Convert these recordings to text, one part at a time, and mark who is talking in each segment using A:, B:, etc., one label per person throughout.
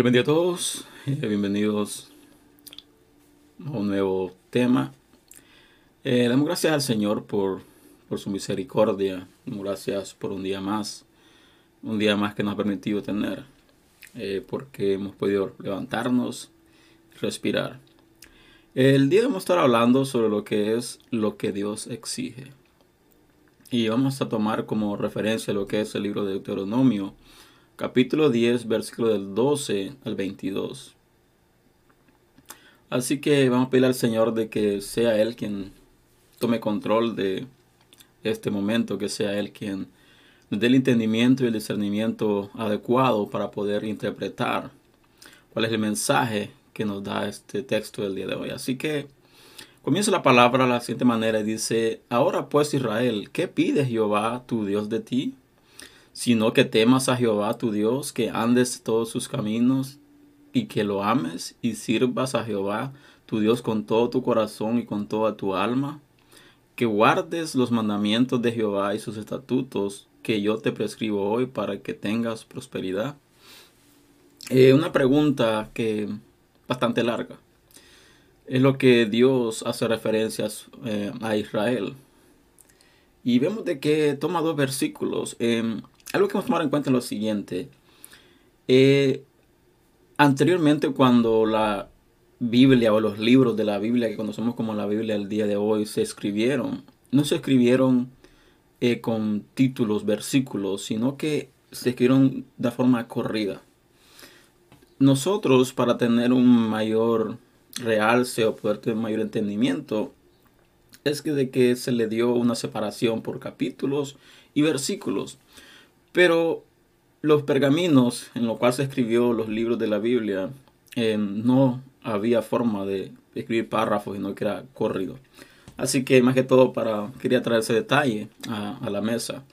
A: Bienvenidos a todos, eh, bienvenidos a un nuevo tema. Eh, damos gracias al Señor por, por su misericordia, gracias por un día más, un día más que nos ha permitido tener, eh, porque hemos podido levantarnos respirar. El día vamos a estar hablando sobre lo que es lo que Dios exige. Y vamos a tomar como referencia lo que es el libro de Deuteronomio, capítulo 10, versículo del 12 al 22. Así que vamos a pedir al Señor de que sea Él quien tome control de este momento, que sea Él quien nos dé el entendimiento y el discernimiento adecuado para poder interpretar cuál es el mensaje que nos da este texto del día de hoy. Así que comienza la palabra de la siguiente manera y dice, ahora pues Israel, ¿qué pide Jehová tu Dios de ti? Sino que temas a Jehová tu Dios, que andes todos sus caminos y que lo ames y sirvas a Jehová tu Dios con todo tu corazón y con toda tu alma, que guardes los mandamientos de Jehová y sus estatutos que yo te prescribo hoy para que tengas prosperidad. Eh, una pregunta que bastante larga. Es lo que Dios hace referencias eh, a Israel. Y vemos de que toma dos versículos. Eh, algo que vamos a tomar en cuenta es lo siguiente. Eh, anteriormente, cuando la Biblia o los libros de la Biblia que conocemos como la Biblia del día de hoy se escribieron, no se escribieron eh, con títulos, versículos, sino que se escribieron de forma corrida. Nosotros, para tener un mayor realce o poder tener mayor entendimiento, es que de que se le dio una separación por capítulos y versículos. Pero los pergaminos en los cuales se escribió los libros de la Biblia eh, no había forma de escribir párrafos, sino que era corrido. Así que más que todo para quería traer ese detalle a, la mesa.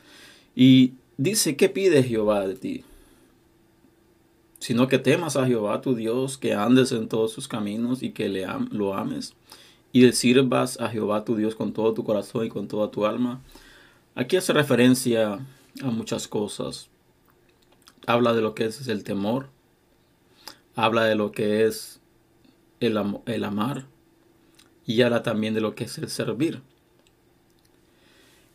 A: Y dice, ¿qué pide Jehová de ti? Sino que temas a Jehová tu Dios, que andes en todos sus caminos y que le lo ames. Y le sirvas a Jehová tu Dios con todo tu corazón y con toda tu alma. Aquí hace referencia a muchas cosas. Habla de lo que es el temor, habla de lo que es el, el amar y habla también de lo que es el servir.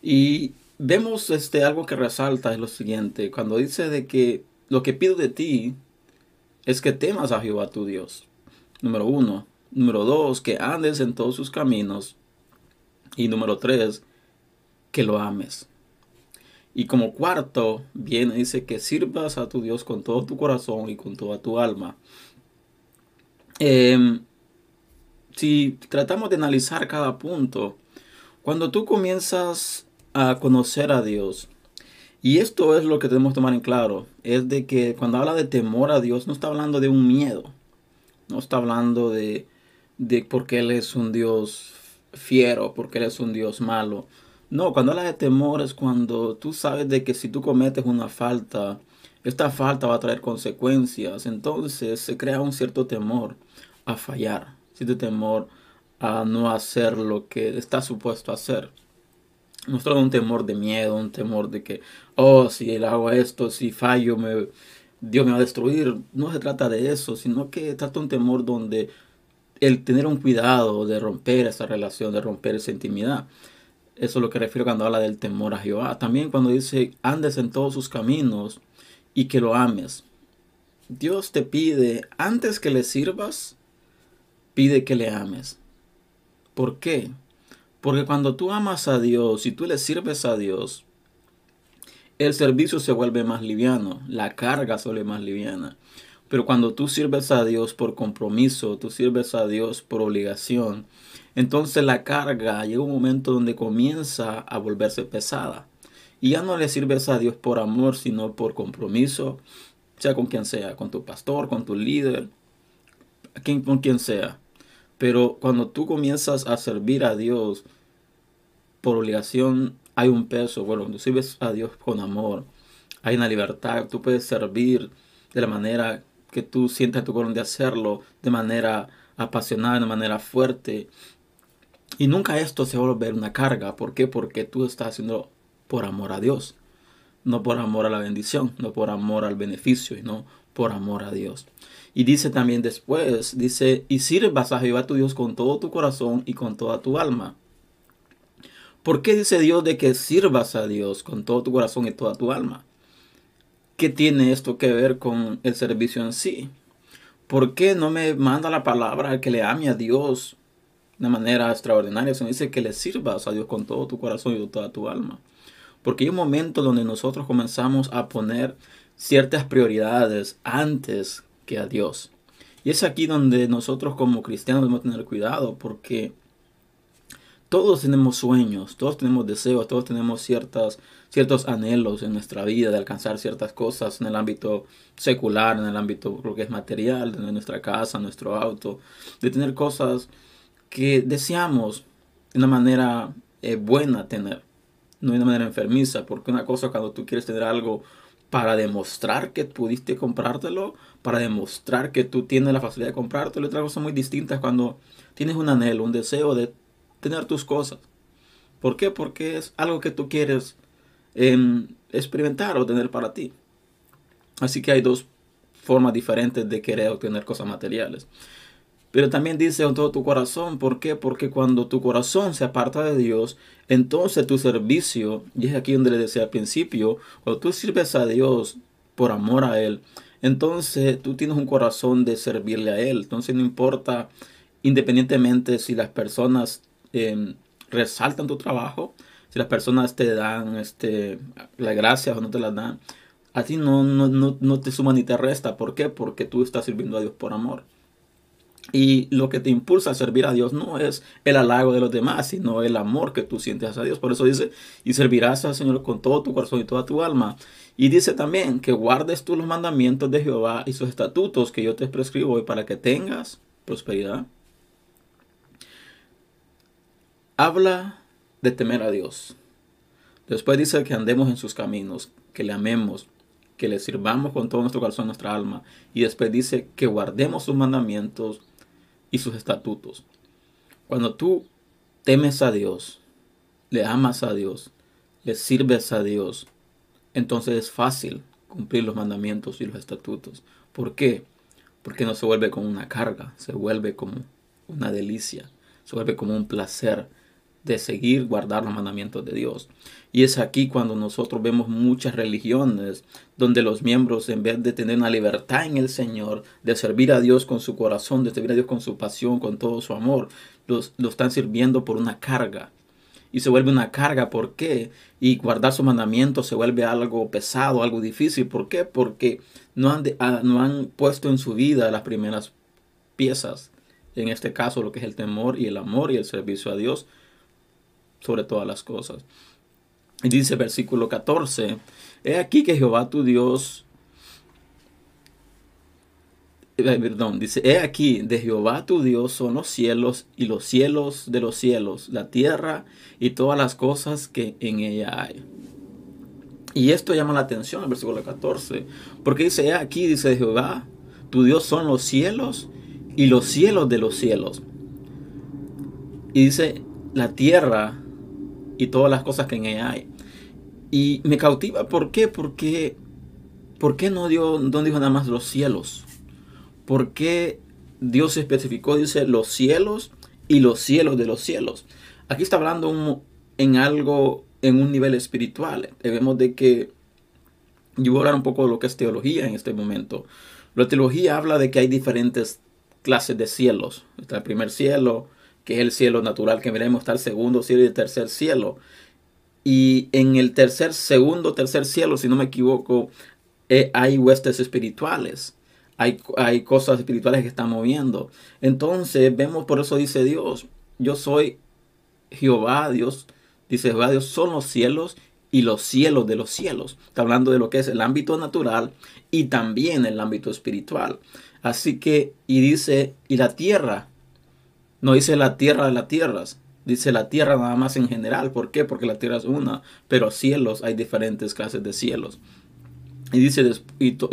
A: Y vemos este, algo que resalta es lo siguiente, cuando dice de que lo que pido de ti es que temas a Jehová tu Dios. Número uno. Número dos, que andes en todos sus caminos. Y número tres, que lo ames. Y como cuarto, viene, dice que sirvas a tu Dios con todo tu corazón y con toda tu alma. Em, si tratamos de analizar cada punto, cuando tú comienzas a conocer a Dios, y esto es lo que debemos tomar en claro, es de que cuando habla de temor a Dios, no está hablando de un miedo, no está hablando de, de porque Él es un Dios fiero, porque Él es un Dios malo, no, cuando hablas de temor es cuando tú sabes de que si tú cometes una falta, esta falta va a traer consecuencias. Entonces se crea un cierto temor a fallar, cierto temor a no hacer lo que está supuesto hacer. No es un temor de miedo, un temor de que, oh, si hago esto, si fallo, me, Dios me va a destruir. No se trata de eso, sino que trata un temor donde el tener un cuidado de romper esa relación, de romper esa intimidad. Eso es lo que refiero cuando habla del temor a Jehová. También cuando dice, andes en todos sus caminos y que lo ames. Dios te pide, antes que le sirvas, pide que le ames. ¿Por qué? Porque cuando tú amas a Dios y tú le sirves a Dios, el servicio se vuelve más liviano, la carga se vuelve más liviana. Pero cuando tú sirves a Dios por compromiso, tú sirves a Dios por obligación, entonces la carga llega un momento donde comienza a volverse pesada. Y ya no le sirves a Dios por amor, sino por compromiso, sea con quien sea, con tu pastor, con tu líder, con quien sea. Pero cuando tú comienzas a servir a Dios por obligación, hay un peso. Bueno, cuando sirves a Dios con amor, hay una libertad. Tú puedes servir de la manera que tú sientas tu corazón de hacerlo, de manera apasionada, de manera fuerte. Y nunca esto se va a volver una carga. ¿Por qué? Porque tú estás haciendo por amor a Dios. No por amor a la bendición, no por amor al beneficio, y no por amor a Dios. Y dice también después, dice, y sirvas a Jehová tu Dios con todo tu corazón y con toda tu alma. ¿Por qué dice Dios de que sirvas a Dios con todo tu corazón y toda tu alma? ¿Qué tiene esto que ver con el servicio en sí? ¿Por qué no me manda la palabra que le ame a Dios de manera extraordinaria? Se dice que le sirvas a Dios con todo tu corazón y con toda tu alma. Porque hay un momento donde nosotros comenzamos a poner ciertas prioridades antes que a Dios. Y es aquí donde nosotros como cristianos debemos tener cuidado porque todos tenemos sueños, todos tenemos deseos, todos tenemos ciertas, ciertos anhelos en nuestra vida de alcanzar ciertas cosas en el ámbito secular, en el ámbito lo que es material, de nuestra casa, nuestro auto, de tener cosas que deseamos de una manera eh, buena tener, no de una manera enfermiza, porque una cosa cuando tú quieres tener algo para demostrar que pudiste comprártelo, para demostrar que tú tienes la facilidad de comprártelo. Otra cosa muy distinta es cuando tienes un anhelo, un deseo de tener tus cosas. ¿Por qué? Porque es algo que tú quieres em, experimentar o tener para ti. Así que hay dos formas diferentes de querer obtener cosas materiales. Pero también dice en todo tu corazón. ¿Por qué? Porque cuando tu corazón se aparta de Dios, entonces tu servicio, y es aquí donde le decía al principio, cuando tú sirves a Dios por amor a Él, entonces tú tienes un corazón de servirle a Él. Entonces no importa, independientemente si las personas em, resaltan tu trabajo, si las personas te dan este, las gracias o no te las dan, a ti no, no, no, no te suma ni te resta. ¿Por qué? Porque tú estás sirviendo a Dios por amor. Y lo que te impulsa a servir a Dios no es el halago de los demás, sino el amor que tú sientes a Dios. Por eso dice, y servirás al Señor con todo tu corazón y toda tu alma. Y dice también que guardes tú los mandamientos de Jehová y sus estatutos que yo te prescribo hoy para que tengas prosperidad. Habla de temer a Dios. Después dice que andemos en sus caminos, que le amemos, que le sirvamos con todo nuestro corazón, nuestra alma. Y después dice que guardemos sus mandamientos y sus estatutos. Cuando tú temes a Dios, le amas a Dios, le sirves a Dios, entonces es fácil cumplir los mandamientos y los estatutos. ¿Por qué? Porque no se vuelve como una carga, se vuelve como una delicia, se vuelve como un placer de seguir guardar los mandamientos de Dios. Y es aquí cuando nosotros vemos muchas religiones donde los miembros en vez de tener una libertad en el Señor, de servir a Dios con su corazón, de servir a Dios con su pasión, con todo su amor, lo están sirviendo por una carga. Y se vuelve una carga, ¿por qué? Y guardar sus mandamientos se vuelve algo pesado, algo difícil. ¿Por qué? Porque no han, ah, no han puesto en su vida las primeras piezas. En este caso, lo que es el temor y el amor y el servicio a Dios sobre todas las cosas. Y dice versículo 14, he aquí que Jehová tu Dios, eh, perdón, dice, he aquí de Jehová tu Dios son los cielos y los cielos de los cielos, la tierra y todas las cosas que en ella hay. Y esto llama la atención el versículo 14, porque dice, he aquí, dice Jehová, tu Dios son los cielos y los cielos de los cielos. Y dice, la tierra y todas las cosas que en ella hay. Y me cautiva, ¿por qué? Porque, ¿por qué no, dio, no dijo nada más los cielos? ¿Por qué Dios especificó, dice, los cielos y los cielos de los cielos? Aquí está hablando en algo, en un nivel espiritual. Debemos de que, yo voy a hablar un poco de lo que es teología en este momento. La teología habla de que hay diferentes clases de cielos. Está el primer cielo, que es el cielo natural que veremos, está el segundo cielo y el tercer cielo. Y en el tercer, segundo, tercer cielo, si no me equivoco, eh, hay huestes espirituales. Hay, hay cosas espirituales que están moviendo. Entonces, vemos, por eso dice Dios, yo soy Jehová, Dios, dice Jehová, Dios son los cielos y los cielos de los cielos. Está hablando de lo que es el ámbito natural y también el ámbito espiritual. Así que, y dice, y la tierra no dice la tierra de las tierras, dice la tierra nada más en general. ¿Por qué? Porque la tierra es una, pero cielos hay diferentes clases de cielos. Y dice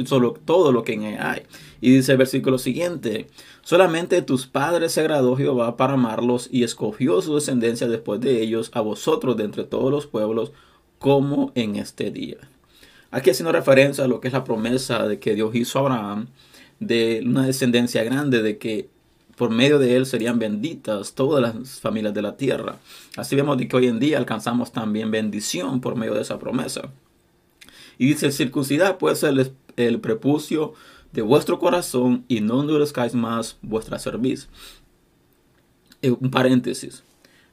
A: solo todo lo que hay. Y dice el versículo siguiente, solamente tus padres se agradó Jehová para amarlos y escogió su descendencia después de ellos a vosotros de entre todos los pueblos como en este día. Aquí haciendo referencia a lo que es la promesa de que Dios hizo a Abraham, de una descendencia grande, de que por medio de él serían benditas todas las familias de la tierra. Así vemos de que hoy en día alcanzamos también bendición por medio de esa promesa. Y dice, circuncidar puede ser el, prepucio de vuestro corazón y no endurezcáis más vuestra cerviz. Eh, un paréntesis.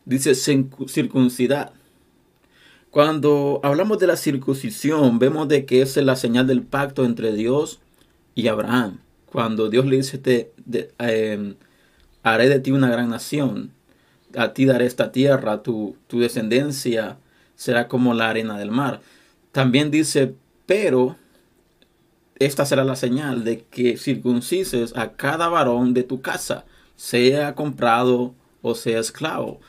A: Dice circuncidar. Cuando hablamos de la circuncisión, vemos de que es la señal del pacto entre Dios y Abraham. Cuando Dios le dice, te, em, haré de ti una gran nación, a ti daré esta tierra, tu, descendencia será como la arena del mar. También dice, pero esta será la señal de que circuncises a cada varón de tu casa, sea comprado o sea esclavo.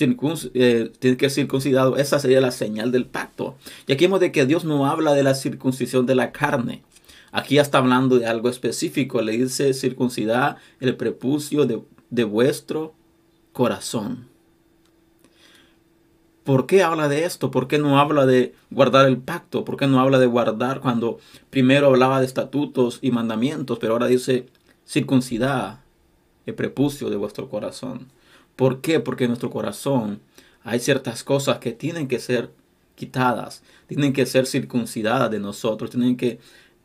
A: Eh, tiene que ser circuncidado. Esa sería la señal del pacto. Y aquí vemos de que Dios no habla de la circuncisión de la carne. Aquí ya está hablando de algo específico. Le dice circuncidar el prepucio de, de vuestro corazón. ¿Por qué habla de esto? ¿Por qué no habla de guardar el pacto? ¿Por qué no habla de guardar cuando primero hablaba de estatutos y mandamientos, pero ahora dice circuncidar el prepucio de vuestro corazón? ¿Por qué? Porque en nuestro corazón hay ciertas cosas que tienen que ser quitadas, tienen que ser circuncidadas de nosotros, tienen que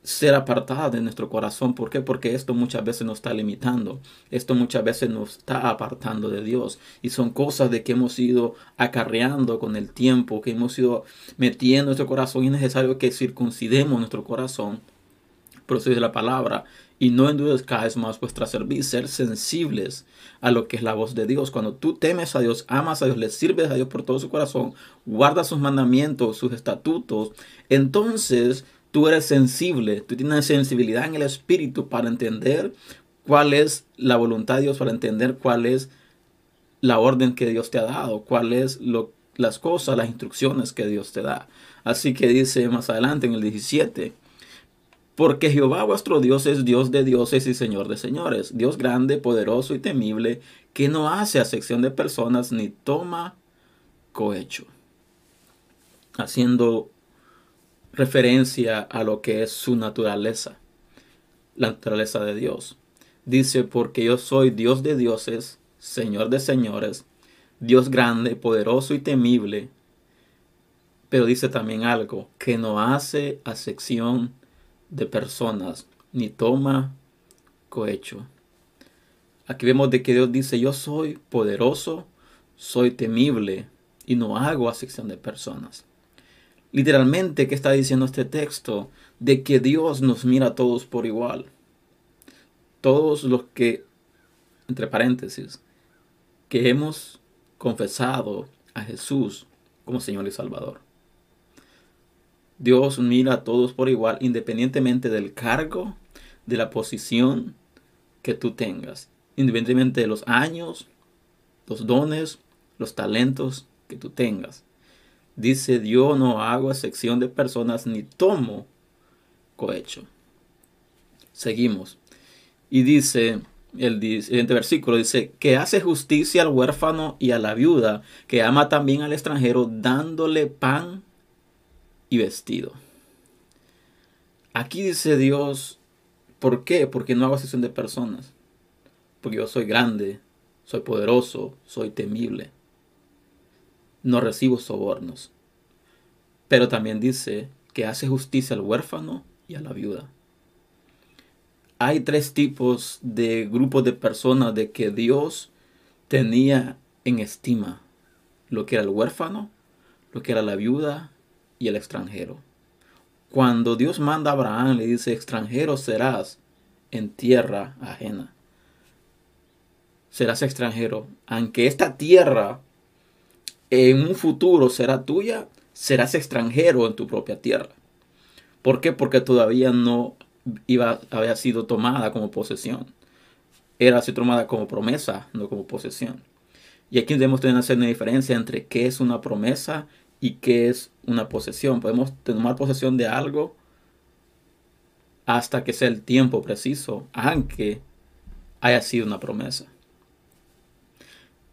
A: ser apartadas de nuestro corazón. ¿Por qué? Porque esto muchas veces nos está limitando. Esto muchas veces nos está apartando de Dios. Y son cosas de que hemos ido acarreando con el tiempo, que hemos ido metiendo en nuestro corazón. Y es necesario que circuncidemos nuestro corazón. Por eso la palabra. Y no endurezcáis más vuestra cerviz, ser sensibles a lo que es la voz de Dios. Cuando tú temes a Dios, amas a Dios, le sirves a Dios por todo su corazón, guardas sus mandamientos, sus estatutos, entonces tú eres sensible, tú tienes sensibilidad en el espíritu para entender cuál es la voluntad de Dios, para entender cuál es la orden que Dios te ha dado, cuáles lo, las cosas, las instrucciones que Dios te da. Así que dice más adelante en el 17, porque Jehová vuestro Dios es Dios de dioses y Señor de señores, Dios grande, poderoso y temible, que no hace acepción de personas ni toma cohecho. Haciendo referencia a lo que es su naturaleza, la naturaleza de Dios. Dice, porque yo soy Dios de dioses, Señor de señores, Dios grande, poderoso y temible. Pero dice también algo, que no hace acepción de personas, ni toma cohecho. Aquí vemos de que Dios dice, yo soy poderoso, soy temible y no hago acepción de personas. Literalmente, ¿qué está diciendo este texto? De que Dios nos mira a todos por igual. Todos los que, entre paréntesis, que hemos confesado a Jesús como Señor y Salvador. Dios mira a todos por igual, independientemente del cargo, de la posición que tú tengas, independientemente de los años, los dones, los talentos que tú tengas. Dice, yo no hago excepción de personas ni tomo cohecho. Seguimos. Y dice, el siguiente versículo dice, que hace justicia al huérfano y a la viuda, que ama también al extranjero, dándole pan y vestido. Aquí dice Dios, ¿por qué? Porque no hago excepción de personas. Porque yo soy grande, soy poderoso, soy temible no recibo sobornos. Pero también dice que hace justicia al huérfano y a la viuda. Hay tres tipos de grupos de personas de que Dios tenía en estima. Lo que era el huérfano, lo que era la viuda y el extranjero. Cuando Dios manda a Abraham, le dice, extranjero serás en tierra ajena. Serás extranjero. Aunque esta tierra en un futuro será tuya, serás extranjero en tu propia tierra. ¿Por qué? Porque todavía no iba, había sido tomada como posesión. Era así tomada como promesa, no como posesión. Y aquí debemos tener hacer una diferencia entre qué es una promesa y qué es una posesión. Podemos tomar posesión de algo hasta que sea el tiempo preciso, aunque haya sido una promesa.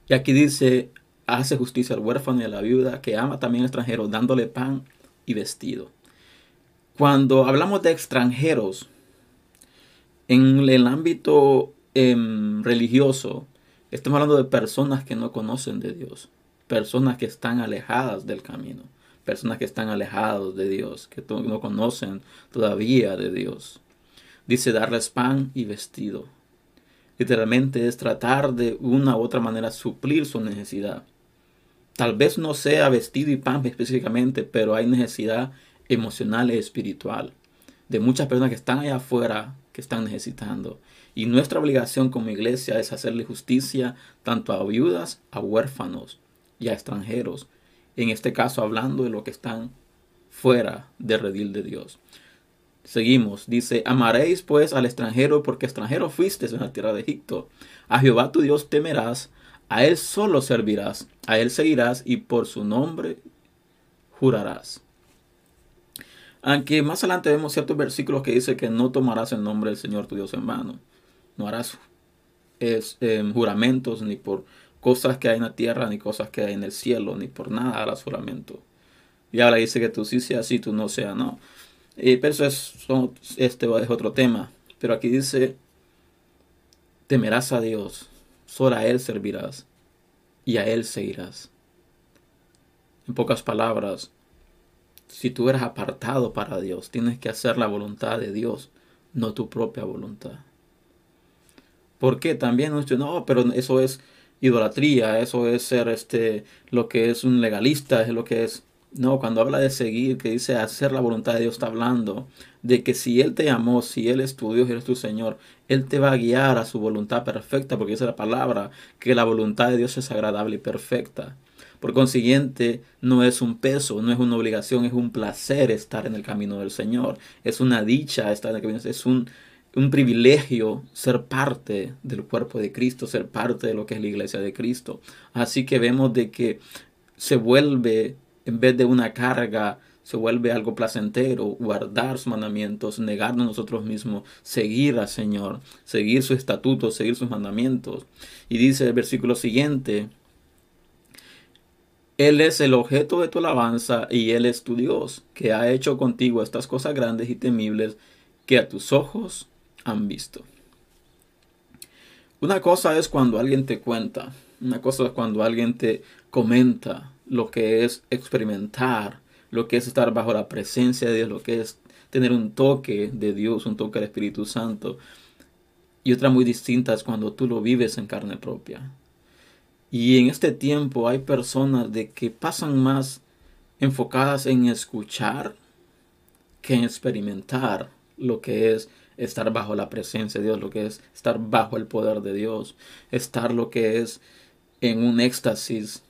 A: Y aquí dice, hace justicia al huérfano y a la viuda, que ama también al extranjero, dándole pan y vestido. Cuando hablamos de extranjeros, en el ámbito em, religioso, estamos hablando de personas que no conocen de Dios, personas que están alejadas del camino, personas que están alejadas de Dios, que no conocen todavía de Dios. Dice darles pan y vestido. Literalmente es tratar de una u otra manera suplir su necesidad. Tal vez no sea vestido y pan específicamente, pero hay necesidad emocional y espiritual de muchas personas que están allá afuera que están necesitando. Y nuestra obligación como iglesia es hacerle justicia tanto a viudas, a huérfanos y a extranjeros. En este caso hablando de lo que están fuera del redil de Dios. Seguimos, dice, amaréis pues al extranjero porque extranjero fuiste en la tierra de Egipto. A Jehová tu Dios temerás, a él solo servirás, a él seguirás y por su nombre jurarás. Aunque más adelante vemos ciertos versículos que dice que no tomarás el nombre del Señor tu Dios en vano. No harás em, juramentos ni por cosas que hay en la tierra, ni cosas que hay en el cielo, ni por nada harás juramento. Y ahora dice que tú sí seas sí, tú no seas no. Y, pero eso es, este es otro tema. Pero aquí dice, temerás a Dios, solo a Él servirás y a Él seguirás. En pocas palabras, si tú eres apartado para Dios, tienes que hacer la voluntad de Dios, no tu propia voluntad. Porque también no, pero eso es idolatría, eso es ser este lo que es un legalista, es lo que es no, cuando habla de seguir, que dice hacer la voluntad de Dios, está hablando de que si Él te amó, si Él es tu Dios, Él es tu Señor, Él te va a guiar a su voluntad perfecta, porque dice la palabra que la voluntad de Dios es agradable y perfecta. Por consiguiente, no es un peso, no es una obligación, es un placer estar en el camino del Señor. Es una dicha estar en el camino, es un, un privilegio ser parte del cuerpo de Cristo, ser parte de lo que es la iglesia de Cristo. Así que vemos de que se vuelve en vez de una carga, se vuelve algo placentero, guardar sus mandamientos, negarnos nosotros mismos, seguir al Señor, seguir sus estatutos, seguir sus mandamientos. Y dice el versículo siguiente, Él es el objeto de tu alabanza y Él es tu Dios, que ha hecho contigo estas cosas grandes y temibles que a tus ojos han visto. Una cosa es cuando alguien te cuenta, una cosa es cuando alguien te comenta lo que es experimentar, lo que es estar bajo la presencia de Dios, lo que es tener un toque de Dios, un toque del Espíritu Santo. Y otra muy distinta es cuando tú lo vives en carne propia. Y en este tiempo hay personas de que pasan más enfocadas en escuchar que en experimentar lo que es estar bajo la presencia de Dios, lo que es estar bajo el poder de Dios, estar lo que es en un éxtasis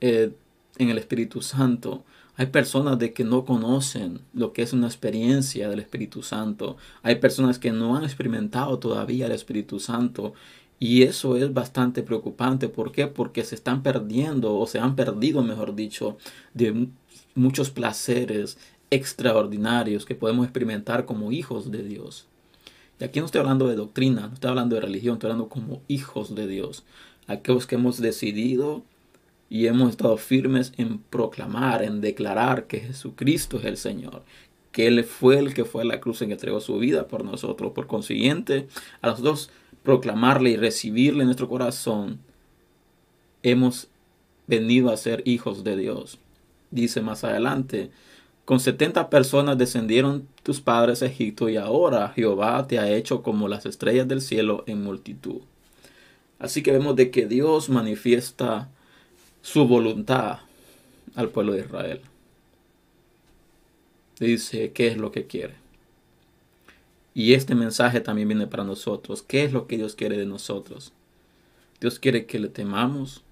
A: eh, en el Espíritu Santo. Hay personas de que no conocen lo que es una experiencia del Espíritu Santo. Hay personas que no han experimentado todavía el Espíritu Santo. Y eso es bastante preocupante. ¿Por qué? Porque se están perdiendo o se han perdido, mejor dicho, de muchos placeres extraordinarios que podemos experimentar como hijos de Dios. Y aquí no estoy hablando de doctrina, no estoy hablando de religión, estoy hablando como hijos de Dios. Aquellos que hemos decidido y hemos estado firmes en proclamar, en declarar que Jesucristo es el Señor, que Él fue el que fue a la cruz en que entregó su vida por nosotros. Por consiguiente, a nosotros proclamarle y recibirle en nuestro corazón, hemos venido a ser hijos de Dios. Dice más adelante, con setenta personas descendieron tus padres a Egipto y ahora Jehová te ha hecho como las estrellas del cielo en multitud. Así que vemos de que Dios manifiesta su voluntad al pueblo de Israel. Dice qué es lo que quiere. Y este mensaje también viene para nosotros. ¿Qué es lo que Dios quiere de nosotros? Dios quiere que le temamos.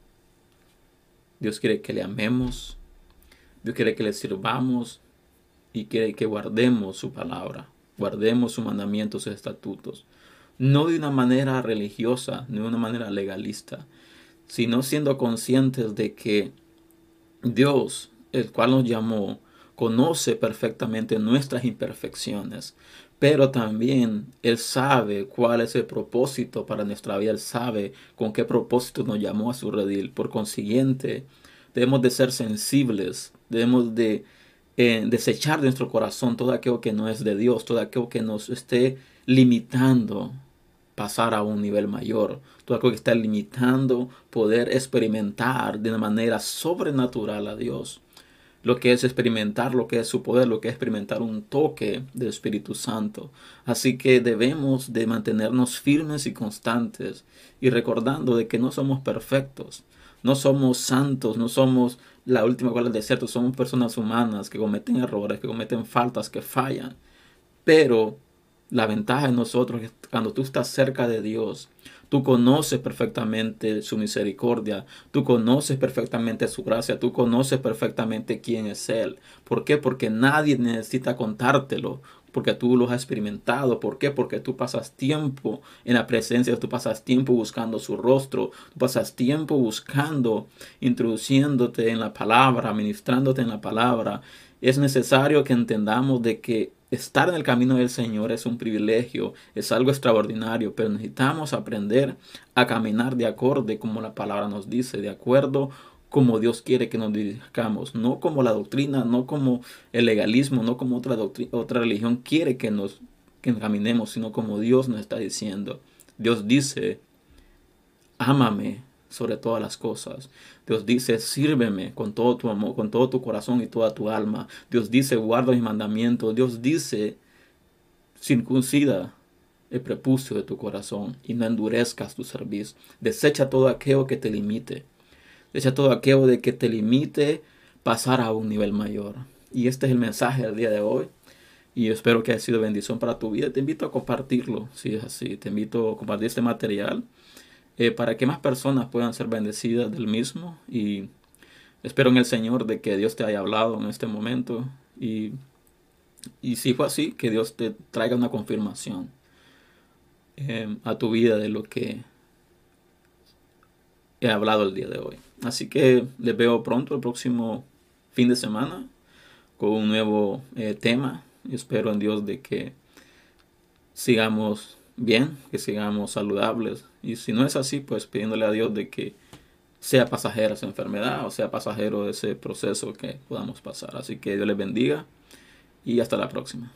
A: Dios quiere que le amemos. Dios quiere que le sirvamos. Y quiere que guardemos su palabra. Guardemos sus mandamientos, sus estatutos. No de una manera religiosa, no de una manera legalista, sino siendo conscientes de que Dios, el cual nos llamó, conoce perfectamente nuestras imperfecciones, pero también Él sabe cuál es el propósito para nuestra vida, Él sabe con qué propósito nos llamó a su redil. Por consiguiente, debemos de ser sensibles, debemos de eh, desechar de nuestro corazón todo aquello que no es de Dios, todo aquello que nos esté limitando pasar a un nivel mayor, todo aquello que está limitando poder experimentar de una manera sobrenatural a Dios lo que es experimentar lo que es su poder, lo que es experimentar un toque del Espíritu Santo. Así que debemos de mantenernos firmes y constantes y recordando de que no somos perfectos, no somos santos, no somos la última cual del desierto, somos personas humanas que cometen errores, que cometen faltas, que fallan. Pero la ventaja de nosotros es cuando tú estás cerca de Dios, Tú conoces perfectamente su misericordia, tú conoces perfectamente su gracia, tú conoces perfectamente quién es Él. ¿Por qué? Porque nadie necesita contártelo, porque tú lo has experimentado. ¿Por qué? Porque tú pasas tiempo en la presencia, tú pasas tiempo buscando su rostro, tú pasas tiempo buscando, introduciéndote en la palabra, ministrándote en la palabra. Es necesario que entendamos de que estar en el camino del Señor es un privilegio, es algo extraordinario, pero necesitamos aprender a caminar de acorde como la palabra nos dice, de acuerdo como Dios quiere que nos dirijamos, no como la doctrina, no como el legalismo, no como otra, otra religión quiere que nos que caminemos, sino como Dios nos está diciendo. Dios dice, ámame sobre todas las cosas. Dios dice, sírveme con todo tu amor, con todo tu corazón y toda tu alma. Dios dice, guarda mis mandamientos. Dios dice, circuncida el prepucio de tu corazón y no endurezcas tu servicio. Desecha todo aquello que te limite. Desecha todo aquello de que te limite pasar a un nivel mayor. Y este es el mensaje del día de hoy. Y espero que haya sido bendición para tu vida. Te invito a compartirlo, si es así. Te invito a compartir este material eh, para que más personas puedan ser bendecidas del mismo. Y espero en el Señor de que Dios te haya hablado en este momento. Y, y si fue así, que Dios te traiga una confirmación eh, a tu vida de lo que he hablado el día de hoy. Así que les veo pronto el próximo fin de semana con un nuevo eh, tema. Y espero en Dios de que sigamos bien, que sigamos saludables. Y si no es así, pues pidiéndole a Dios de que sea pasajera esa enfermedad o sea pasajero ese proceso que podamos pasar. Así que Dios les bendiga y hasta la próxima.